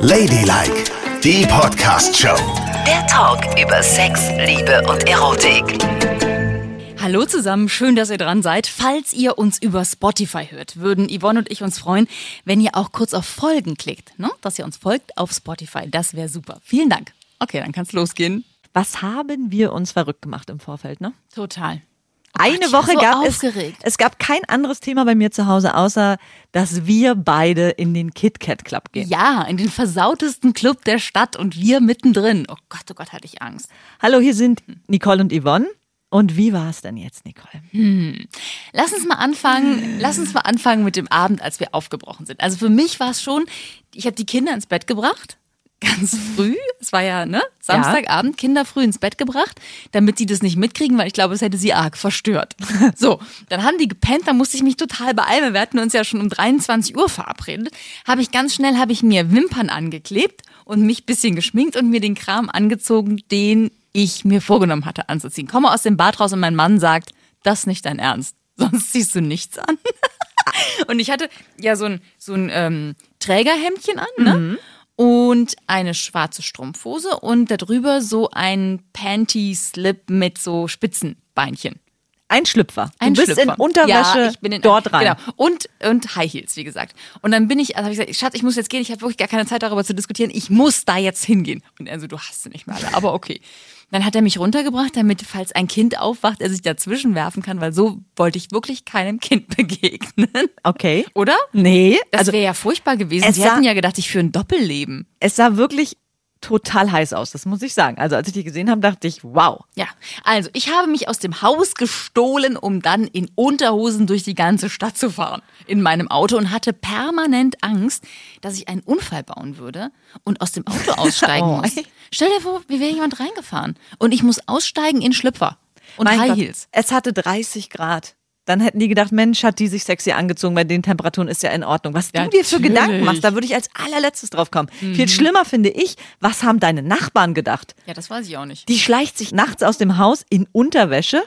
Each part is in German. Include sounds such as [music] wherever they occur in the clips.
Ladylike, die Podcast-Show. Der Talk über Sex, Liebe und Erotik. Hallo zusammen, schön, dass ihr dran seid. Falls ihr uns über Spotify hört, würden Yvonne und ich uns freuen, wenn ihr auch kurz auf Folgen klickt, ne? dass ihr uns folgt auf Spotify. Das wäre super. Vielen Dank. Okay, dann kann's losgehen. Was haben wir uns verrückt gemacht im Vorfeld, ne? Total. Eine war Woche so gab es, aufgeregt. es gab kein anderes Thema bei mir zu Hause, außer, dass wir beide in den KitKat Club gehen. Ja, in den versautesten Club der Stadt und wir mittendrin. Oh Gott, oh Gott, hatte ich Angst. Hallo, hier sind Nicole und Yvonne. Und wie war es denn jetzt, Nicole? Lass uns mal anfangen, lass uns mal anfangen mit dem Abend, als wir aufgebrochen sind. Also für mich war es schon, ich habe die Kinder ins Bett gebracht, ganz früh. Es war ja, ne, Samstagabend, Kinder früh ins Bett gebracht, damit die das nicht mitkriegen, weil ich glaube, es hätte sie arg verstört. [laughs] So, dann haben die gepennt, dann musste ich mich total beeilen. Wir hatten uns ja schon um 23 Uhr verabredet. Habe ich ganz schnell, habe ich mir Wimpern angeklebt und mich bisschen geschminkt und mir den Kram angezogen, den ich mir vorgenommen hatte anzuziehen. Komme aus dem Bad raus und mein Mann sagt, das ist nicht dein Ernst. [laughs] Sonst ziehst du nichts an. [laughs] und ich hatte ja so ein, so ein ähm, Trägerhemdchen an, ne? Und eine schwarze Strumpfhose und darüber so ein Panty-Slip mit so Spitzenbeinchen. Ein Schlüpfer. Ein du bist Schlüpfer. in Unterwäsche ja, ich bin in, dort rein. Genau. Und, und High Heels, wie gesagt. Und dann bin ich, also habe ich gesagt, Schatz, ich muss jetzt gehen, ich habe wirklich gar keine Zeit darüber zu diskutieren, ich muss da jetzt hingehen. Und er so, du hast sie nicht mehr alle, aber okay. Dann hat er mich runtergebracht, damit, falls ein Kind aufwacht, er sich dazwischen werfen kann, weil so wollte ich wirklich keinem Kind [laughs] begegnen. Okay. Oder? Nee, Das also wäre ja furchtbar gewesen. es Sie hätten ja gedacht, ich führe ein Doppelleben. es sah wirklich total heiß aus, das muss ich sagen. Also als ich die gesehen habe, dachte ich, wow. Ja, also ich habe mich aus dem Haus gestohlen, um dann in Unterhosen durch die ganze Stadt zu fahren in meinem Auto und hatte permanent Angst, dass ich einen Unfall bauen würde und aus dem Auto [laughs] aussteigen Oh, muss. Stell dir vor, wie wäre jemand reingefahren und ich muss aussteigen in Schlüpfer und Mein High Gott, Heels. Es hatte 30 Grad. Dann hätten die gedacht, Mensch, hat die sich sexy angezogen, bei den Temperaturen ist ja in Ordnung. Was du dir für Natürlich. Gedanken machst, da würde ich als allerletztes drauf kommen. Mhm. Viel schlimmer finde ich, was haben deine Nachbarn gedacht? Ja, das weiß ich auch nicht. Die schleicht sich nachts aus dem Haus in Unterwäsche.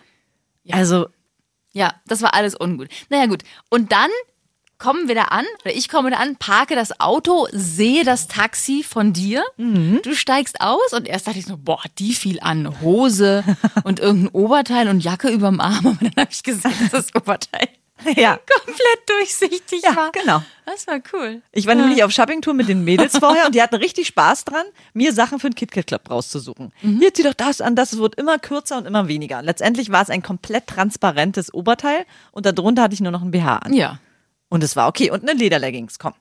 Also, Ja, das war alles ungut. Naja, gut. Und dann kommen wir da an, oder ich komme da an, parke das Auto, sehe das Taxi von dir. Du steigst aus und erst dachte ich so, boah, die fiel an. Hose [laughs] und irgendein Oberteil und Jacke überm Arm. [laughs] Aber dann habe ich gesehen, dass das Oberteil [laughs] ja. komplett durchsichtig Ja, war. genau. Das war cool. Ich war nämlich auf Shoppingtour mit den Mädels vorher und die hatten richtig Spaß dran, mir Sachen für den KitKat Club rauszusuchen. Hier zieh doch das an, das wird immer kürzer und immer weniger. Letztendlich war es ein komplett transparentes Oberteil und darunter hatte ich nur noch ein BH an. Ja. Und es war okay. Und eine Lederleggings, komm.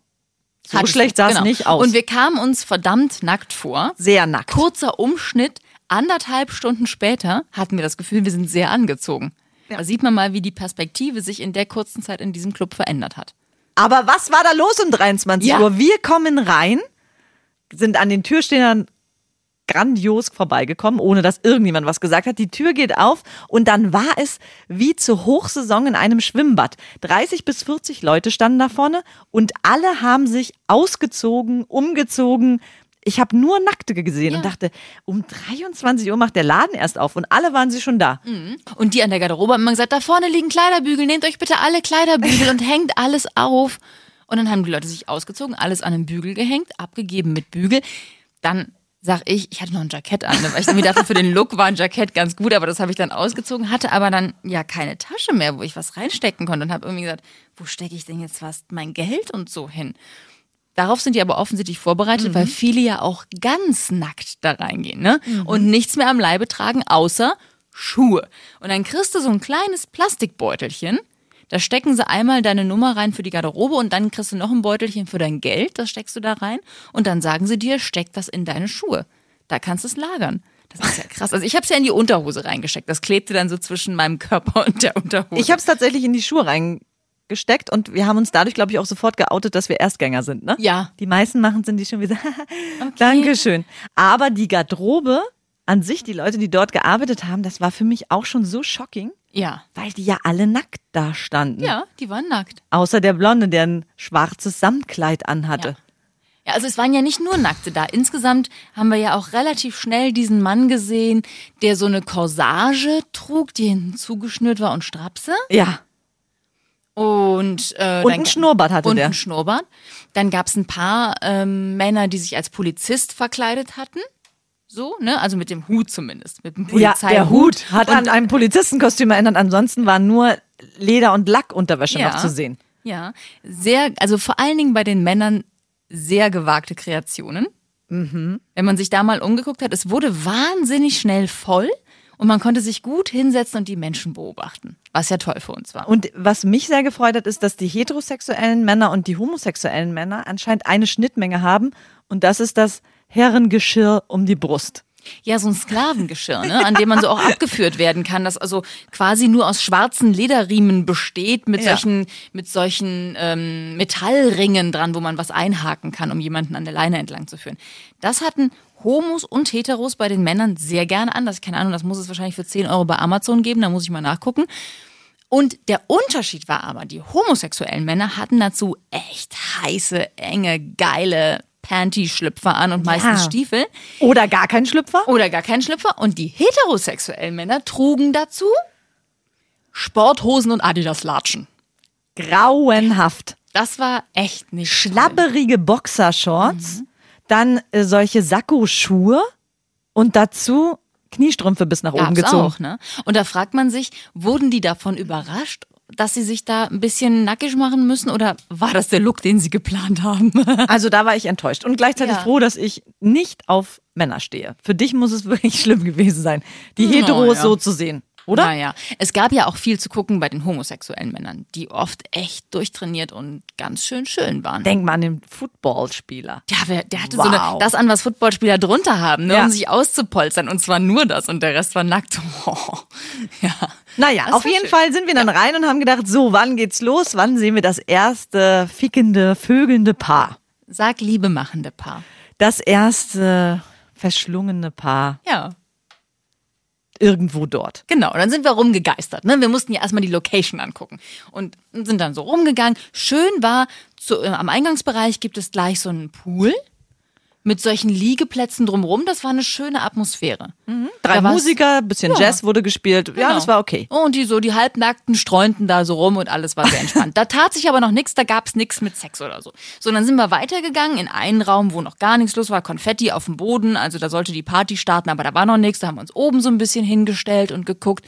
So Hattest schlecht sah es genau. nicht aus. Und wir kamen uns verdammt nackt vor. sehr nackt. Kurzer Umschnitt, anderthalb Stunden später hatten wir das Gefühl, wir sind sehr angezogen. Da sieht man mal, wie die Perspektive sich in der kurzen Zeit in diesem Club verändert hat. Aber was war da los um 23 Ja. Uhr? Wir kommen rein, sind an den Türstehern grandios vorbeigekommen, ohne dass irgendjemand was gesagt hat. Die Tür geht auf und dann war es wie zur Hochsaison in einem Schwimmbad. 30 bis 40 Leute standen da vorne und alle haben sich ausgezogen, umgezogen. Ich habe nur Nackte gesehen und dachte, um 23 Uhr macht der Laden erst auf und alle waren sie schon da. Und die an der Garderobe haben immer gesagt, da vorne liegen Kleiderbügel, nehmt euch bitte alle Kleiderbügel und hängt alles auf. Und dann haben die Leute sich ausgezogen, alles an den Bügel gehängt, abgegeben mit Bügel. Dann sag ich, ich hatte noch ein Jackett an, weil ich irgendwie dachte, für den Look war ein Jackett ganz gut, aber das habe ich dann ausgezogen, hatte aber dann ja keine Tasche mehr, wo ich was reinstecken konnte und habe irgendwie gesagt, wo stecke ich denn jetzt fast mein Geld und so hin? Darauf sind die aber offensichtlich vorbereitet, weil viele ja auch ganz nackt da reingehen ne? und nichts mehr am Leibe tragen, außer Schuhe. Und dann kriegst du so ein kleines Plastikbeutelchen, da stecken sie einmal deine Nummer rein für die Garderobe und dann kriegst du noch ein Beutelchen für dein Geld, das steckst du da rein und dann sagen sie dir, steck das in deine Schuhe. Da kannst du es lagern. Das ist ja krass. Also ich habe es ja in die Unterhose reingesteckt. Das klebte dann so zwischen meinem Körper und der Unterhose. Ich habe es tatsächlich in die Schuhe reingesteckt und wir haben uns dadurch, glaube ich, auch sofort geoutet, dass wir Erstgänger sind. Ne? Ja. Die meisten machen sind die schon wieder. [laughs] Dankeschön. Aber die Garderobe an sich, die Leute, die dort gearbeitet haben, das war für mich auch schon so shocking, ja. weil die ja alle nackt da standen. Ja, die waren nackt. Außer der Blonde, der ein schwarzes Samtkleid anhatte. Ja. Ja, also es waren ja nicht nur Nackte da. Insgesamt haben wir ja auch relativ schnell diesen Mann gesehen, der so eine Corsage trug, die hinten zugeschnürt war und Strapse. Ja. Und, äh, Und dann- ein Schnurrbart hatte und der. ein Schnurrbart. Dann gab es ein paar ähm, Männer, die sich als Polizist verkleidet hatten. So, ne? Also mit dem Hut zumindest. Mit dem Ja, Polizeihut. der Hut hat und, an einem Polizistenkostüm erinnert. Ansonsten war nur Leder- und Lackunterwäsche Ja. noch zu sehen. Ja, sehr, also vor allen Dingen bei den Männern sehr gewagte Kreationen. Mhm. Wenn man sich da mal umgeguckt hat, es wurde wahnsinnig schnell voll und man konnte sich gut hinsetzen und die Menschen beobachten, was ja toll für uns war. Und was mich sehr gefreut hat, ist, dass die heterosexuellen Männer und die homosexuellen Männer anscheinend eine Schnittmenge haben. Und das ist das Herrengeschirr um die Brust. Ja, so ein Sklavengeschirr, ne, an dem man so auch abgeführt werden kann, das also quasi nur aus schwarzen Lederriemen besteht, mit Ja. solchen, mit solchen ähm, Metallringen dran, wo man was einhaken kann, um jemanden an der Leine entlang zu führen. Das hatten Homos und Heteros bei den Männern sehr gerne an. Das, keine Ahnung, das muss es wahrscheinlich für 10 Euro bei Amazon geben, da muss ich mal nachgucken. Und der Unterschied war aber, die homosexuellen Männer hatten dazu echt heiße, enge, geile Panty-Schlüpfer an und meistens Ja. Stiefel. Oder gar kein Schlüpfer? Oder gar keinen Schlüpfer. Und die heterosexuellen Männer trugen dazu Sporthosen und Adidas-Latschen. Grauenhaft. Das war echt nicht schlimm. Schlabberige Boxershorts, dann äh, solche Sakko-Schuhe und dazu Kniestrümpfe bis nach oben Gab's gezogen. auch, ne? Und da fragt man sich, wurden die davon überrascht, dass sie sich da ein bisschen nackig machen müssen oder war das der Look, den sie geplant haben? [laughs] Also da war ich enttäuscht und gleichzeitig Ja. froh, dass ich nicht auf Männer stehe. Für dich muss es wirklich [laughs] schlimm gewesen sein, die Heteros ja. so zu sehen, oder? Naja, es gab ja auch viel zu gucken bei den homosexuellen Männern, die oft echt durchtrainiert und ganz schön schön waren. Denk mal an den Footballspieler. Ja, wer, der hatte Wow. so eine, das an, was Footballspieler drunter haben, ne, Ja. um sich auszupolstern. Und zwar nur das und der Rest war nackt. [laughs] Oh, ja. Naja, Das auf jeden schön. Fall sind wir dann rein und haben gedacht, so, wann geht's los? Wann sehen wir das erste fickende, vögelnde Paar? Sag Liebe machende Paar. Das erste verschlungene Paar Ja. Irgendwo dort. Genau, dann sind wir rumgegeistert. Ne? Wir mussten ja erstmal die Location angucken und sind dann so rumgegangen. Schön war, zu, äh, am Eingangsbereich gibt es gleich so einen Pool mit solchen Liegeplätzen drumrum. Das war eine schöne Atmosphäre. Drei Da war's- Musiker, bisschen Ja. Jazz wurde gespielt. Ja, Genau. das war okay. Und die so, die Halbnackten streunten da so rum und alles war sehr entspannt. [laughs] da tat sich aber noch nichts, da gab's nichts mit Sex oder so. So, dann sind wir weitergegangen in einen Raum, wo noch gar nichts los war, Konfetti auf dem Boden, also da sollte die Party starten, aber da war noch nichts, da haben wir uns oben so ein bisschen hingestellt und geguckt.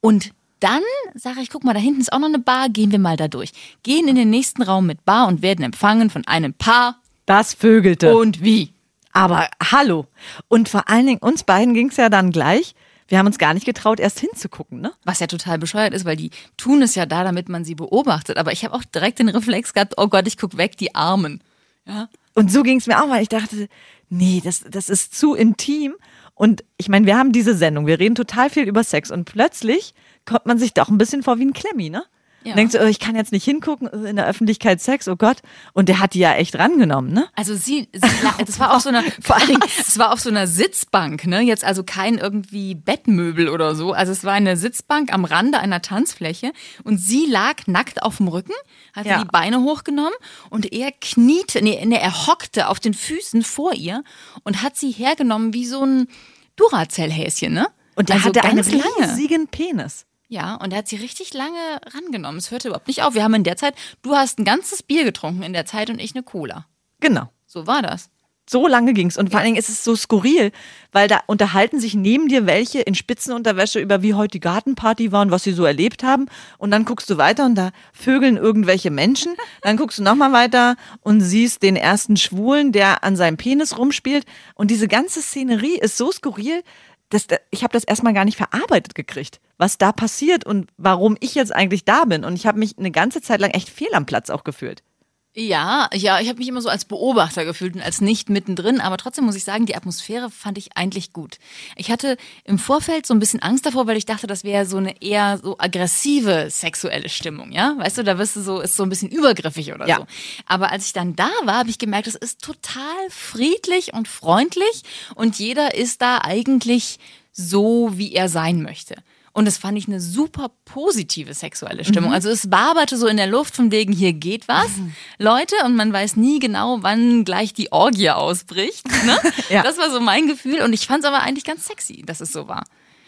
Und dann sage ich, guck mal, da hinten ist auch noch eine Bar, gehen wir mal da durch. Gehen in den nächsten Raum mit Bar und werden empfangen von einem Paar. Das vögelte. Und wie? Aber hallo. Und vor allen Dingen, uns beiden ging's ja dann gleich. Wir haben uns gar nicht getraut, erst hinzugucken, ne? Was ja total bescheuert ist, weil die tun es ja da, damit man sie beobachtet. Aber ich habe auch direkt den Reflex gehabt, oh Gott, ich guck weg, die Armen. Ja. Und so ging's mir auch, weil ich dachte, nee, das, das ist zu intim. Und ich meine, wir haben diese Sendung, wir reden total viel über Sex und plötzlich kommt man sich doch ein bisschen vor wie ein Klemmi, ne? Ja. Denkst du, oh, ich kann jetzt nicht hingucken, äh, in der Öffentlichkeit Sex, oh Gott. Und der hat die ja echt rangenommen, ne? Also sie, sie das war auf so einer, [laughs] vor allen Dingen, es war auf so einer Sitzbank, ne? Jetzt also kein irgendwie Bettmöbel oder so. Also es war eine Sitzbank am Rande einer Tanzfläche und sie lag nackt auf dem Rücken, hatte Ja. die Beine hochgenommen und er kniete, nee, nee, er hockte auf den Füßen vor ihr und hat sie hergenommen wie so ein Duracell-Häschen, ne? Und der also hatte einen riesigen Penis. Ja, und er hat sie richtig lange rangenommen. Es hörte überhaupt nicht auf. Wir haben in der Zeit, du hast ein ganzes Bier getrunken in der Zeit und ich eine Cola. Genau. So war das. So lange ging's Und vor allen Dingen ist es so skurril, weil da unterhalten sich neben dir welche in Spitzenunterwäsche über wie heute die Gartenparty war und was sie so erlebt haben. Und dann guckst du weiter und da vögeln irgendwelche Menschen. Dann guckst du nochmal weiter und siehst den ersten Schwulen, der an seinem Penis rumspielt. Und diese ganze Szenerie ist so skurril, dass da, ich habe das erstmal gar nicht verarbeitet gekriegt, was da passiert und warum ich jetzt eigentlich da bin. Und ich habe mich eine ganze Zeit lang echt fehl am Platz auch gefühlt. Ja, ja, ich habe mich immer so als Beobachter gefühlt und als nicht mittendrin, aber trotzdem muss ich sagen, die Atmosphäre fand ich eigentlich gut. Ich hatte im Vorfeld so ein bisschen Angst davor, weil ich dachte, das wäre so eine eher so aggressive sexuelle Stimmung, ja? Weißt du, da wirst du so, ist so ein bisschen übergriffig oder Ja. so. Aber als ich dann da war, habe ich gemerkt, es ist total friedlich und freundlich und jeder ist da eigentlich so, wie er sein möchte. Und das fand ich eine super positive sexuelle Stimmung. Mhm. Also es waberte so in der Luft von wegen, hier geht was, Leute, und man weiß nie genau, wann gleich die Orgie ausbricht. Ne? [laughs] Ja. Das war so mein Gefühl und ich fand es aber eigentlich ganz sexy, dass es so war.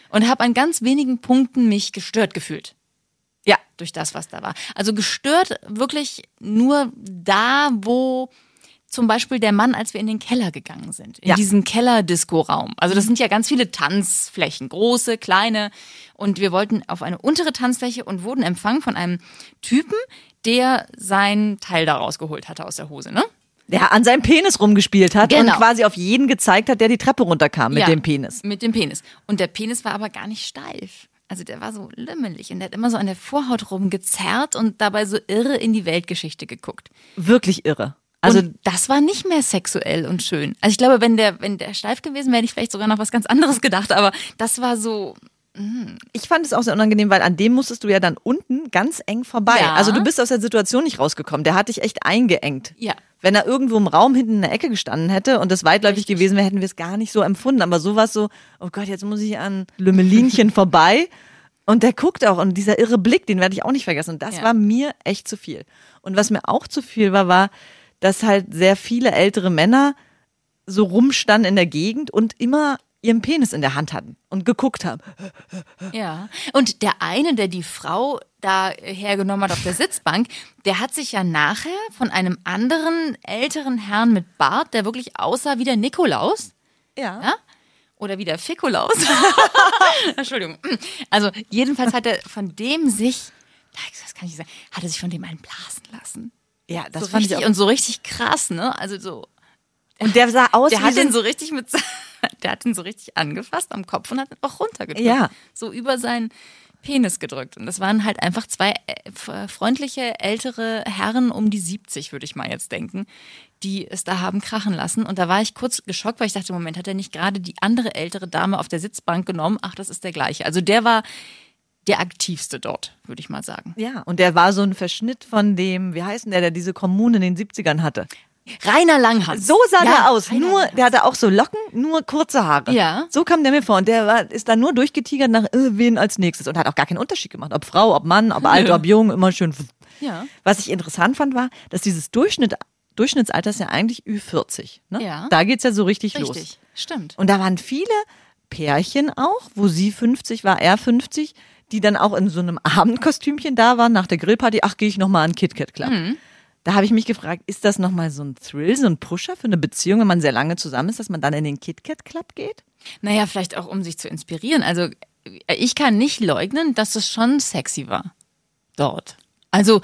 Und habe an ganz wenigen Punkten mich gestört gefühlt. Ja. Durch das, was da war. Also gestört wirklich nur da, wo zum Beispiel der Mann, als wir in den Keller gegangen sind, in Ja. diesen Keller-Disco-Raum. Also das sind ja ganz viele Tanzflächen, große, kleine. Und wir wollten auf eine untere Tanzfläche und wurden empfangen von einem Typen, der sein Teil da rausgeholt hatte aus der Hose, ne? Der an seinem Penis rumgespielt hat Genau. und quasi auf jeden gezeigt hat, der die Treppe runterkam mit Ja, dem Penis. Mit dem Penis. Und der Penis war aber gar nicht steif. Also der war so lümmelig und der hat immer so an der Vorhaut rumgezerrt und dabei so irre in die Weltgeschichte geguckt. Wirklich irre. Also und das war nicht mehr sexuell und schön. Also ich glaube, wenn der, wenn der steif gewesen wäre, hätte ich vielleicht sogar noch was ganz anderes gedacht. Aber das war so, ich fand es auch sehr unangenehm, weil an dem musstest du ja dann unten ganz eng vorbei. Ja. Also du bist aus der Situation nicht rausgekommen. Der hat dich echt eingeengt. Ja. Wenn er irgendwo im Raum hinten in der Ecke gestanden hätte und das weitläufig gewesen wäre, hätten wir es gar nicht so empfunden. Aber so war es so, oh Gott, jetzt muss ich an Lümmelinchen [laughs] vorbei. Und der guckt auch und dieser irre Blick, den werde ich auch nicht vergessen. Und das Ja. war mir echt zu viel. Und was mir auch zu viel war, war, dass halt sehr viele ältere Männer so rumstanden in der Gegend und immer ihren Penis in der Hand hatten und geguckt haben. ja. Und der eine, der die Frau da hergenommen hat auf der Sitzbank, der hat sich ja nachher von einem anderen älteren Herrn mit Bart, der wirklich aussah wie der Nikolaus, Ja? Oder wie der Fikolaus. [laughs] Entschuldigung. Also jedenfalls hat er von dem sich, das kann ich sagen, hat er sich von dem einen blasen lassen. Ja, das so fand ich richtig, auch. und so richtig krass, ne? Also so, Und der sah aus der wie hat so den so richtig mit, [laughs] der hat ihn so richtig angefasst am Kopf und hat ihn auch runtergedrückt. Ja. So über seinen Penis gedrückt. Und das waren halt einfach zwei äh, freundliche ältere Herren um die 70, würde ich mal jetzt denken, die es da haben krachen lassen. Und da war ich kurz geschockt, weil ich dachte, Moment, hat er nicht gerade die andere ältere Dame auf der Sitzbank genommen? Ach, das ist der gleiche. Also der war der aktivste dort, würde ich mal sagen. Ja, und der war so ein Verschnitt von dem, wie heißt denn der, der diese Kommune in den 70ern hatte. Rainer Langhans. So sah Ja, der aus. Rainer Nur, Langhans. der hatte auch so Locken, nur kurze Haare. Ja. So kam der mir vor. Und der war, ist da nur durchgetigert nach äh, wen als nächstes und hat auch gar keinen Unterschied gemacht. Ob Frau, ob Mann, ob alt, ob jung, immer schön. Ja. Was ich interessant fand, war, dass dieses Durchschnitt, Durchschnittsalter ist ja eigentlich Ü40. Ne? Ja. Da geht's ja so richtig, los. Richtig, stimmt. Und da waren viele Pärchen auch, wo sie 50 war, er 50, die dann auch in so einem Abendkostümchen da waren, nach der Grillparty, ach, gehe ich nochmal an KitKat Club. Da habe ich mich gefragt, ist das nochmal so ein Thrill, so ein Pusher für eine Beziehung, wenn man sehr lange zusammen ist, dass man dann in den KitKat Club geht? Naja, vielleicht auch, um sich zu inspirieren. Also ich kann nicht leugnen, dass es schon sexy war dort. Also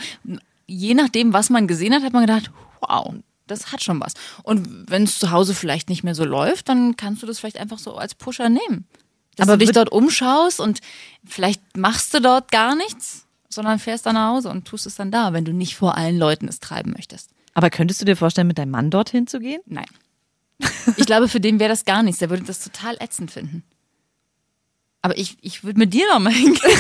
je nachdem, was man gesehen hat, hat man gedacht, wow, das hat schon was. Und wenn es zu Hause vielleicht nicht mehr so läuft, dann kannst du das vielleicht einfach so als Pusher nehmen. Dass Aber du dich dort umschaust und vielleicht machst du dort gar nichts, sondern fährst dann nach Hause und tust es dann da, wenn du nicht vor allen Leuten es treiben möchtest. Aber könntest du dir vorstellen, mit deinem Mann dorthin zu gehen? Nein. Ich glaube, für den wäre das gar nichts. Der würde das total ätzend finden. Aber ich, ich würde mit dir noch mal hingehen. [laughs]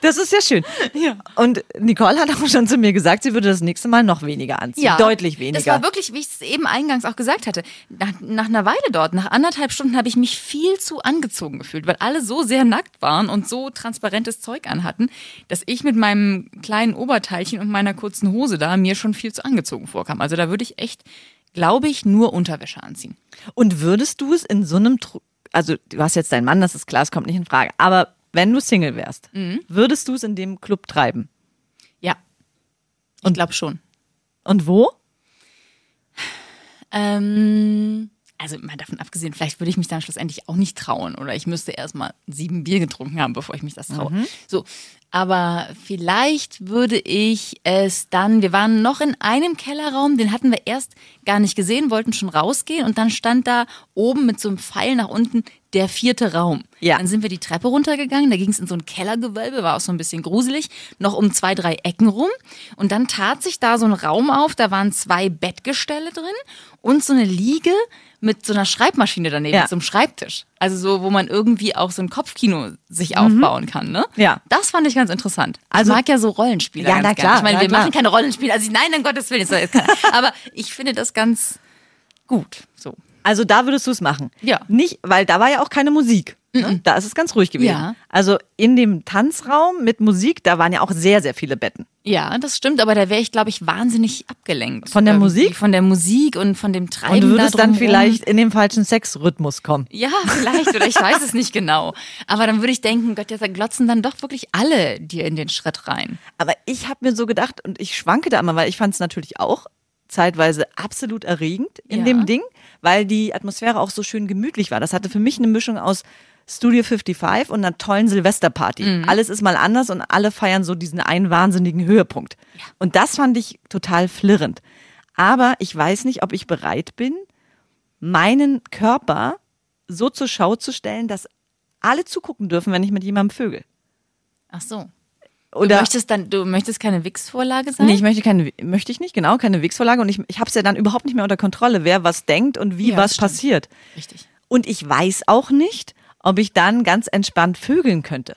Das ist ja schön. Ja. Und Nicole hat auch schon zu mir gesagt, sie würde das nächste Mal noch weniger anziehen. Deutlich weniger. Das war wirklich, wie ich es eben eingangs auch gesagt hatte, nach, nach einer Weile dort, nach anderthalb Stunden habe ich mich viel zu angezogen gefühlt, weil alle so sehr nackt waren und so transparentes Zeug anhatten, dass ich mit meinem kleinen Oberteilchen und meiner kurzen Hose da mir schon viel zu angezogen vorkam. Also da würde ich echt, glaube ich, nur Unterwäsche anziehen. Und würdest du es in so einem, Tru- also du hast jetzt deinen Mann, das ist klar, es kommt nicht in Frage, aber wenn du Single wärst, Mhm. würdest du es in dem Club treiben? Ja. Ich glaube schon. Und wo? Ähm, also mal davon abgesehen, vielleicht würde ich mich dann schlussendlich auch nicht trauen oder ich müsste erstmal sieben Bier getrunken haben, bevor ich mich das traue. So, aber vielleicht würde ich es dann, wir waren noch in einem Kellerraum, den hatten wir erst gar nicht gesehen, wollten schon rausgehen und dann stand da oben mit so einem Pfeil nach unten der vierte Raum. Ja. Dann sind wir die Treppe runtergegangen, da ging es in so ein Kellergewölbe, war auch so ein bisschen gruselig, noch um zwei, drei Ecken rum. Und dann tat sich da so ein Raum auf, da waren zwei Bettgestelle drin und so eine Liege mit so einer Schreibmaschine daneben, Ja. einem Schreibtisch. Also so, wo man irgendwie auch so ein Kopfkino sich aufbauen kann, ne? Mhm. Ja. Das fand ich ganz interessant. Also- ich mag ja so Rollenspiele. Ja, na klar, Ich meine, wir klar. machen keine Rollenspiele. Also nein, um Gottes Willen. [laughs] Aber ich finde das ganz gut. So. Also da würdest du es machen. Ja. Nicht, weil da war ja auch keine Musik. Ne? Da ist es ganz ruhig gewesen. Ja. Also in dem Tanzraum mit Musik, da waren ja auch sehr, sehr viele Betten. Ja, das stimmt, aber da wäre ich, glaube ich, wahnsinnig abgelenkt. Von der Irgendwie Musik? Von der Musik und von dem Treiben Und du würdest da dann vielleicht in den falschen Sexrhythmus kommen. Ja, vielleicht, oder ich weiß es nicht genau. Aber dann würde ich denken, Gott, da glotzen dann doch wirklich alle dir in den Schritt rein. Aber ich habe mir so gedacht und ich schwanke da immer, weil ich fand es natürlich auch zeitweise absolut erregend in Ja. dem Ding, weil die Atmosphäre auch so schön gemütlich war. Das hatte für mich eine Mischung aus Studio 55 und einer tollen Silvesterparty. Alles ist mal anders und alle feiern so diesen einen wahnsinnigen Höhepunkt. Und das fand ich total flirrend. Aber ich weiß nicht, ob ich bereit bin, meinen Körper so zur Schau zu stellen, dass alle zugucken dürfen, wenn ich mit jemandem vögel. Ach so. Oder du möchtest dann, du möchtest keine Wix-Vorlage sein? Nee, ich möchte keine, möchte ich nicht, genau, keine Wix-Vorlage und ich, ich habe es ja dann überhaupt nicht mehr unter Kontrolle, wer was denkt und wie Ja, was stimmt. passiert. Richtig. Und ich weiß auch nicht, ob ich dann ganz entspannt vögeln könnte.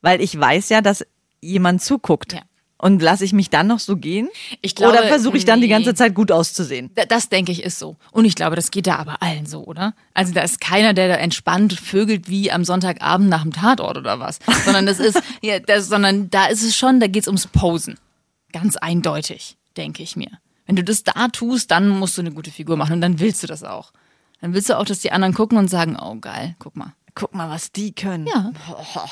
Weil ich weiß ja, dass jemand zuguckt. Ja. Und lasse ich mich dann noch so gehen? Ich glaube, Oder versuche ich dann die nee. ganze Zeit gut auszusehen? Da- Das denke ich ist so. Und ich glaube, das geht da aber allen so, oder? Also da ist keiner, der da entspannt vögelt wie am Sonntagabend nach dem Tatort oder was. Sondern das ist, [laughs] ja, das, sondern da ist es schon, da geht's ums Posen. Ganz eindeutig, denke ich mir. Wenn du das da tust, dann musst du eine gute Figur machen und dann willst du das auch. Dann willst du auch, dass die anderen gucken und sagen, oh geil, guck mal. Guck mal, was die können. Ja,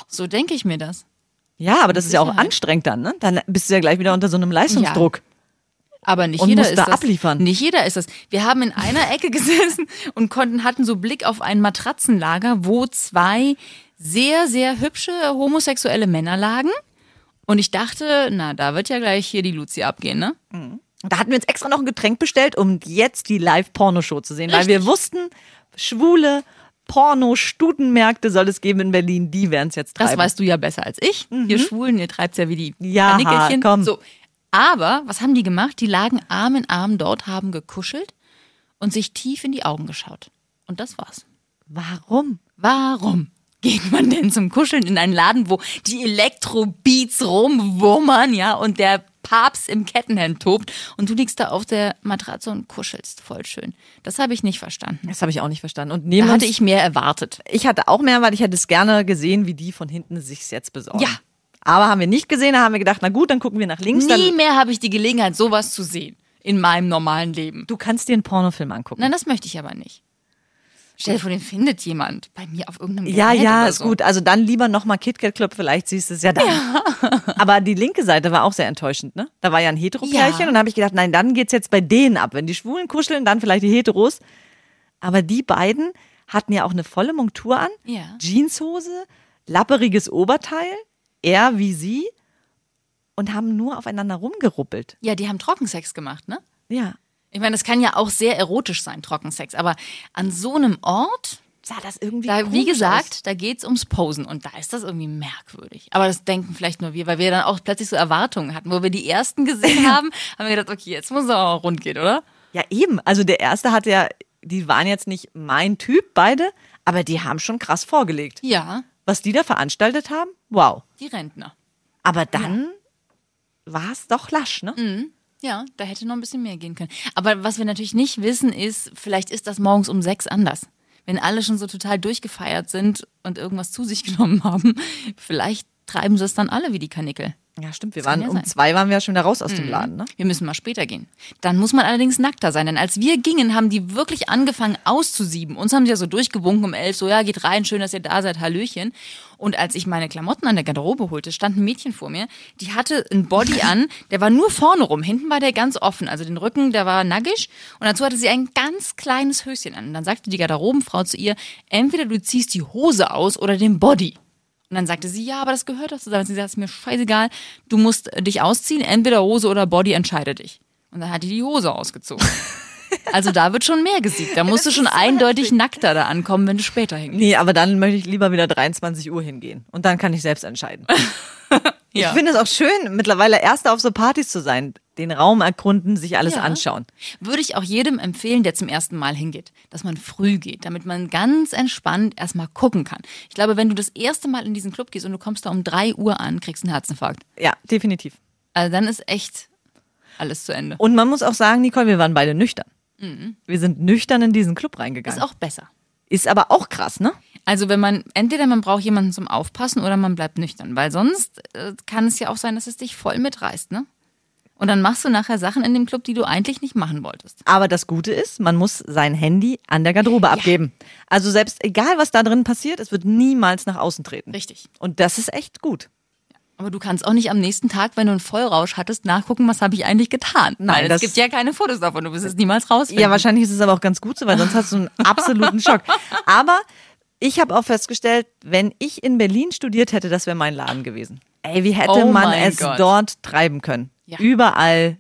so denke ich mir das. Ja, aber das ist ja auch anstrengend dann, ne? Dann bist du ja gleich wieder unter so einem Leistungsdruck. Aber nicht Und jeder ist da das. abliefern. Nicht jeder ist das. Wir haben in einer [laughs] Ecke gesessen und konnten, hatten so Blick auf ein Matratzenlager, wo zwei sehr, sehr hübsche homosexuelle Männer lagen. Und ich dachte, na, da wird ja gleich hier die Luzi abgehen, ne? Da hatten wir uns extra noch ein Getränk bestellt, um jetzt die Live-Pornoshow zu sehen, weil wir wussten, schwule Porno-Studenmärkte soll es geben in Berlin, die werden es jetzt Das treiben. weißt du ja besser als ich. Ihr Schwulen, ihr treibt's ja wie die Ja, Kanickelchen. komm. So. Aber, was haben die gemacht? Die lagen Arm in Arm dort, haben gekuschelt und sich tief in die Augen geschaut. Und das war's. Warum? Warum geht man denn zum Kuscheln in einen Laden, wo die Elektrobeats rumwummern, ja, und der Papst im Kettenhemd tobt und du liegst da auf der Matratze und kuschelst voll schön. Das habe ich nicht verstanden. Das habe ich auch nicht verstanden. Und Da neben hatte uns, ich mehr erwartet. ich hatte auch mehr, weil ich hätte es gerne gesehen, wie die von hinten sich's jetzt besorgen. Ja. Aber haben wir nicht gesehen, da haben wir gedacht, na gut, dann gucken wir nach links. Nie mehr habe ich die Gelegenheit, sowas zu sehen in meinem normalen Leben. du kannst dir einen Pornofilm angucken. Nein, das möchte ich aber nicht. Stell dir vor, den findet jemand bei mir auf irgendeinem ja, Gerät ja, ist so. gut. Also dann lieber nochmal KitKat Club, vielleicht siehst du es ja dann. [laughs] Aber die linke Seite war auch sehr enttäuschend, ne? Da war ja ein Hetero-Pärchen Ja. und habe ich gedacht, nein, dann geht's jetzt bei denen ab. Wenn die Schwulen kuscheln, dann vielleicht die Heteros. Aber die beiden hatten ja auch eine volle Montur an. Ja. Jeanshose, lapperiges Oberteil, er wie sie und haben nur aufeinander rumgeruppelt. Ja, die haben Trockensex gemacht, ne? Ja. Ich meine, das kann ja auch sehr erotisch sein, Trockensex, aber an so einem Ort, Sah das irgendwie da, wie gesagt, aus. da geht's ums Posen und da ist das irgendwie merkwürdig. Aber das denken vielleicht nur wir, weil wir dann auch plötzlich so Erwartungen hatten, wo wir die ersten gesehen [laughs] haben, haben wir gedacht, okay, jetzt muss es auch rund gehen, oder? Ja, eben. Also der erste hatte ja, die waren jetzt nicht mein Typ, beide, aber die haben schon krass vorgelegt. Ja, Was die da veranstaltet haben, wow. die Rentner. Aber dann war es doch lasch, ne? Ja, da hätte noch ein bisschen mehr gehen können. Aber was wir natürlich nicht wissen, ist, vielleicht ist das morgens um sechs anders. Wenn alle schon so total durchgefeiert sind und irgendwas zu sich [laughs] genommen haben, vielleicht treiben sie es dann alle wie die Kanickel. Ja, stimmt. Wir Das waren ja um sein. Mhm. zwei waren wir ja schon wieder raus aus dem Laden, ne? Wir müssen mal später gehen. Dann muss man allerdings nackter sein, denn als wir gingen, haben die wirklich angefangen auszusieben. Uns haben sie ja so durchgewunken um elf, so ja, geht rein, schön, dass ihr da seid, Hallöchen. Und als ich meine Klamotten an der Garderobe holte, stand ein Mädchen vor mir, die hatte ein Body [laughs] an, der war nur vorne rum, hinten war der ganz offen, also den Rücken, der war nackig und dazu hatte sie ein ganz kleines Höschen an. Und dann sagte die Garderobenfrau zu ihr, entweder du ziehst die Hose aus oder den Body. Und dann sagte sie, ja, aber das gehört doch zusammen. Sie sagt, es ist mir scheißegal, du musst äh, dich ausziehen, entweder Hose oder Body, entscheide dich. Und dann hat die die Hose ausgezogen. [laughs] Also da wird schon mehr gesiebt. Da musst du schon eindeutig nackter da ankommen, wenn du später hingehst. Nee, aber dann möchte ich lieber wieder 23 Uhr hingehen. Und dann kann ich selbst entscheiden. [laughs] Ich Ja. finde es auch schön, mittlerweile Erster auf so Partys zu sein. Den Raum erkunden, sich alles Ja. anschauen. Würde ich auch jedem empfehlen, der zum ersten Mal hingeht, dass man früh geht, damit man ganz entspannt erstmal gucken kann. Ich glaube, wenn du das erste Mal in diesen Club gehst und du kommst da um drei Uhr an, kriegst du einen Herzinfarkt. Ja, definitiv. Also dann ist echt alles zu Ende. Und man muss auch sagen, Nicole, wir waren beide nüchtern. Wir sind nüchtern in diesen Club reingegangen. Mhm. Ist auch besser. Ist aber auch krass, ne? Also wenn man, entweder man braucht jemanden zum Aufpassen oder man bleibt nüchtern, weil sonst äh, kann es ja auch sein, dass es dich voll mitreißt, ne? Und dann machst du nachher Sachen in dem Club, die du eigentlich nicht machen wolltest. Aber das Gute ist, man muss sein Handy an der Garderobe abgeben. Also selbst egal, was da drin passiert, es wird niemals nach außen treten. Richtig. Und das ist echt gut. Aber du kannst auch nicht am nächsten Tag, wenn du einen Vollrausch hattest, nachgucken, was habe ich eigentlich getan. Nein, Weil es gibt ja keine Fotos davon, du wirst es niemals rausfinden. Ja, wahrscheinlich ist es aber auch ganz gut so, weil sonst hast du einen absoluten Schock. [laughs] Aber ich habe auch festgestellt, wenn ich in Berlin studiert hätte, das wäre mein Laden gewesen. Ey, wie hätte Oh man es Gott. dort treiben können? Ja. Überall.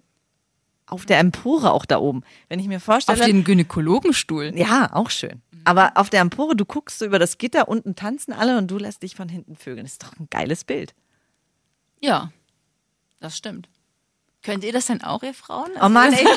Auf der Empore auch da oben. Wenn ich mir Auf vorstelle. den Gynäkologenstuhl. ja, auch schön. Aber auf der Empore, du guckst so über das Gitter, unten tanzen alle und du lässt dich von hinten vögeln. Das ist doch ein geiles Bild. Ja, das stimmt. Könnt ihr das denn auch, ihr Frauen? Oh Mann, ey. [laughs]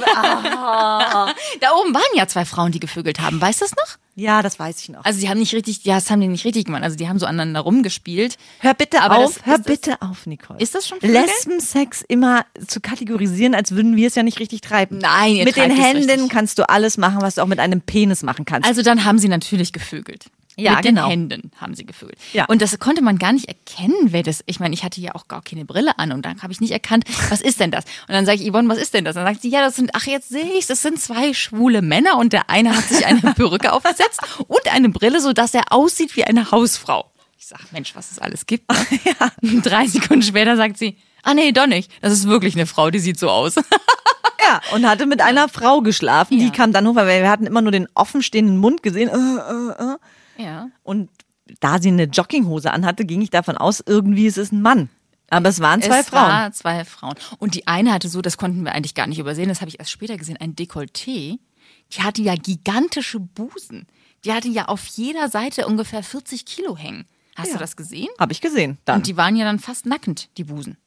Da oben waren ja zwei Frauen, die gevögelt haben. Weißt du das noch? Ja, das weiß ich noch. Also die haben nicht richtig, ja, das haben die nicht richtig gemacht. Also die haben so aneinander rumgespielt. Hör bitte Aber auf, das- hör das- bitte auf, Nicole. Ist das schon Vögeln? Lesbensex immer zu kategorisieren, als würden wir es ja nicht richtig treiben. Nein, ihr Mit den Händen richtig. kannst du alles machen, was du auch mit einem Penis machen kannst. Also dann haben sie natürlich gevögelt. Ja, Mit genau. den Händen haben sie gevögelt. Ja. Und das konnte man gar nicht erkennen, wer das. Ich meine, ich hatte ja auch gar keine Brille an und dann habe ich nicht erkannt, was ist denn das? Und dann sage ich, Yvonne, was ist denn das? Dann sagt sie, ja, das sind, ach, jetzt sehe ich das sind zwei schwule Männer und der eine hat sich eine [laughs] Perücke aufgesetzt und eine Brille, sodass er aussieht wie eine Hausfrau. Ich sag, Mensch, was es alles gibt. Ne? [laughs] Drei Sekunden später sagt sie, ah nee, doch nicht. Das ist wirklich eine Frau, die sieht so aus. [laughs] ja, und hatte mit einer Frau geschlafen. Die Ja. kam dann hoch, weil wir hatten immer nur den offenstehenden Mund gesehen. Äh, äh, äh. Ja. Und da sie eine Jogginghose anhatte, ging ich davon aus, irgendwie ist es ein Mann. Aber es waren zwei es Frauen. War zwei Frauen. Und die eine hatte so, das konnten wir eigentlich gar nicht übersehen, das habe ich erst später gesehen, ein Dekolleté. Die hatte ja gigantische Busen. Die hatte ja auf jeder Seite ungefähr 40 Kilo hängen. Hast du das gesehen? Habe ich gesehen. Dann. Und die waren ja dann fast nackend, die Busen.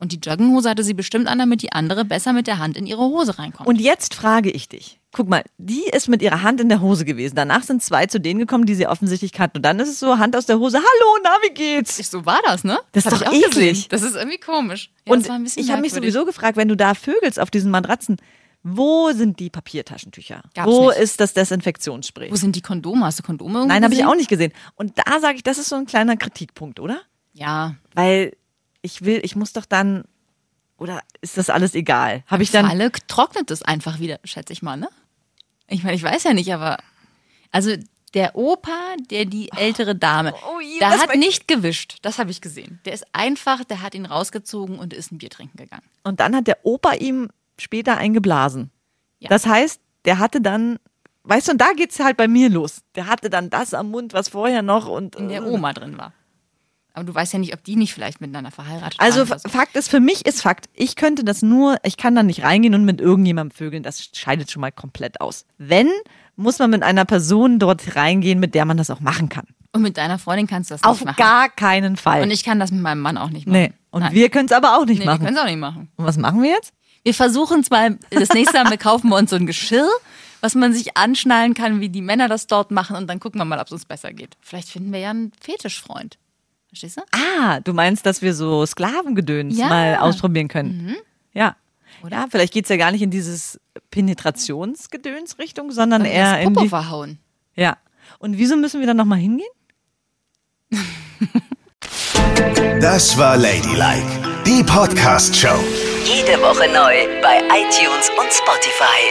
Und die Jogginghose hatte sie bestimmt an, damit die andere besser mit der Hand in ihre Hose reinkommt. Und jetzt frage ich dich. Guck mal, die ist mit ihrer Hand in der Hose gewesen. Danach sind zwei zu denen gekommen, die sie offensichtlich kannten. Und dann ist es so, Hand aus der Hose, hallo, na, wie geht's? so war das, ne? Das ist hab doch ich auch eklig. gesehen. Das ist irgendwie komisch. Ja, Und das ich habe mich sowieso gefragt, wenn du da vögelst auf diesen Matratzen, wo sind die Papiertaschentücher? Gab's wo nicht. ist das Desinfektionsspray? Wo sind die Kondome? Hast du Kondome irgendwo Nein, habe ich auch nicht gesehen. Und da sage ich, das ist so ein kleiner Kritikpunkt, oder? Ja, Weil ich will, ich muss doch dann, oder ist das alles egal? Habe ich dann, Falle trocknet es einfach wieder, schätze ich mal, ne? Ich meine, ich weiß ja nicht, aber also der Opa, der die ältere Dame, Oh je, der hat nicht gewischt, das habe ich gesehen. Der ist einfach, der hat ihn rausgezogen und ist ein Bier trinken gegangen. und dann hat der Opa ihm später eingeblasen. Ja. Das heißt, der hatte dann, weißt du, und da geht's halt bei mir los. Der hatte dann das am Mund, was vorher noch und In der äh, Oma drin war. Aber du weißt ja nicht, ob die nicht vielleicht miteinander verheiratet Also waren. oder so. Fakt ist, für mich ist Fakt, ich könnte das nur, ich kann da nicht reingehen und mit irgendjemandem vögeln, das scheidet schon mal komplett aus. Wenn, muss man mit einer Person dort reingehen, mit der man das auch machen kann. Und mit deiner Freundin kannst du das Auf nicht machen. gar keinen Fall. Und ich kann das mit meinem Mann auch nicht machen. nee. Und Nein. wir können es aber auch nicht nee, wir machen. können es auch nicht machen. Und was machen wir jetzt? Wir versuchen es mal, das nächste Mal [laughs] kaufen wir uns so ein Geschirr, was man sich anschnallen kann, wie die Männer das dort machen und dann gucken wir mal, ob es uns besser geht. Vielleicht finden wir ja einen Fetischfreund. Verstehst du? Ah, du meinst, dass wir so Sklavengedöns Ja. Mhm. mal ausprobieren können. Ja. Ja, vielleicht geht's ja gar nicht in dieses Penetrationsgedöns-Richtung, sondern Dann eher das in die. verhauen. Ja. Und wieso müssen wir dann nochmal hingehen? [laughs] Das war Ladylike, die Podcast-Show. Jede Woche neu bei iTunes und Spotify.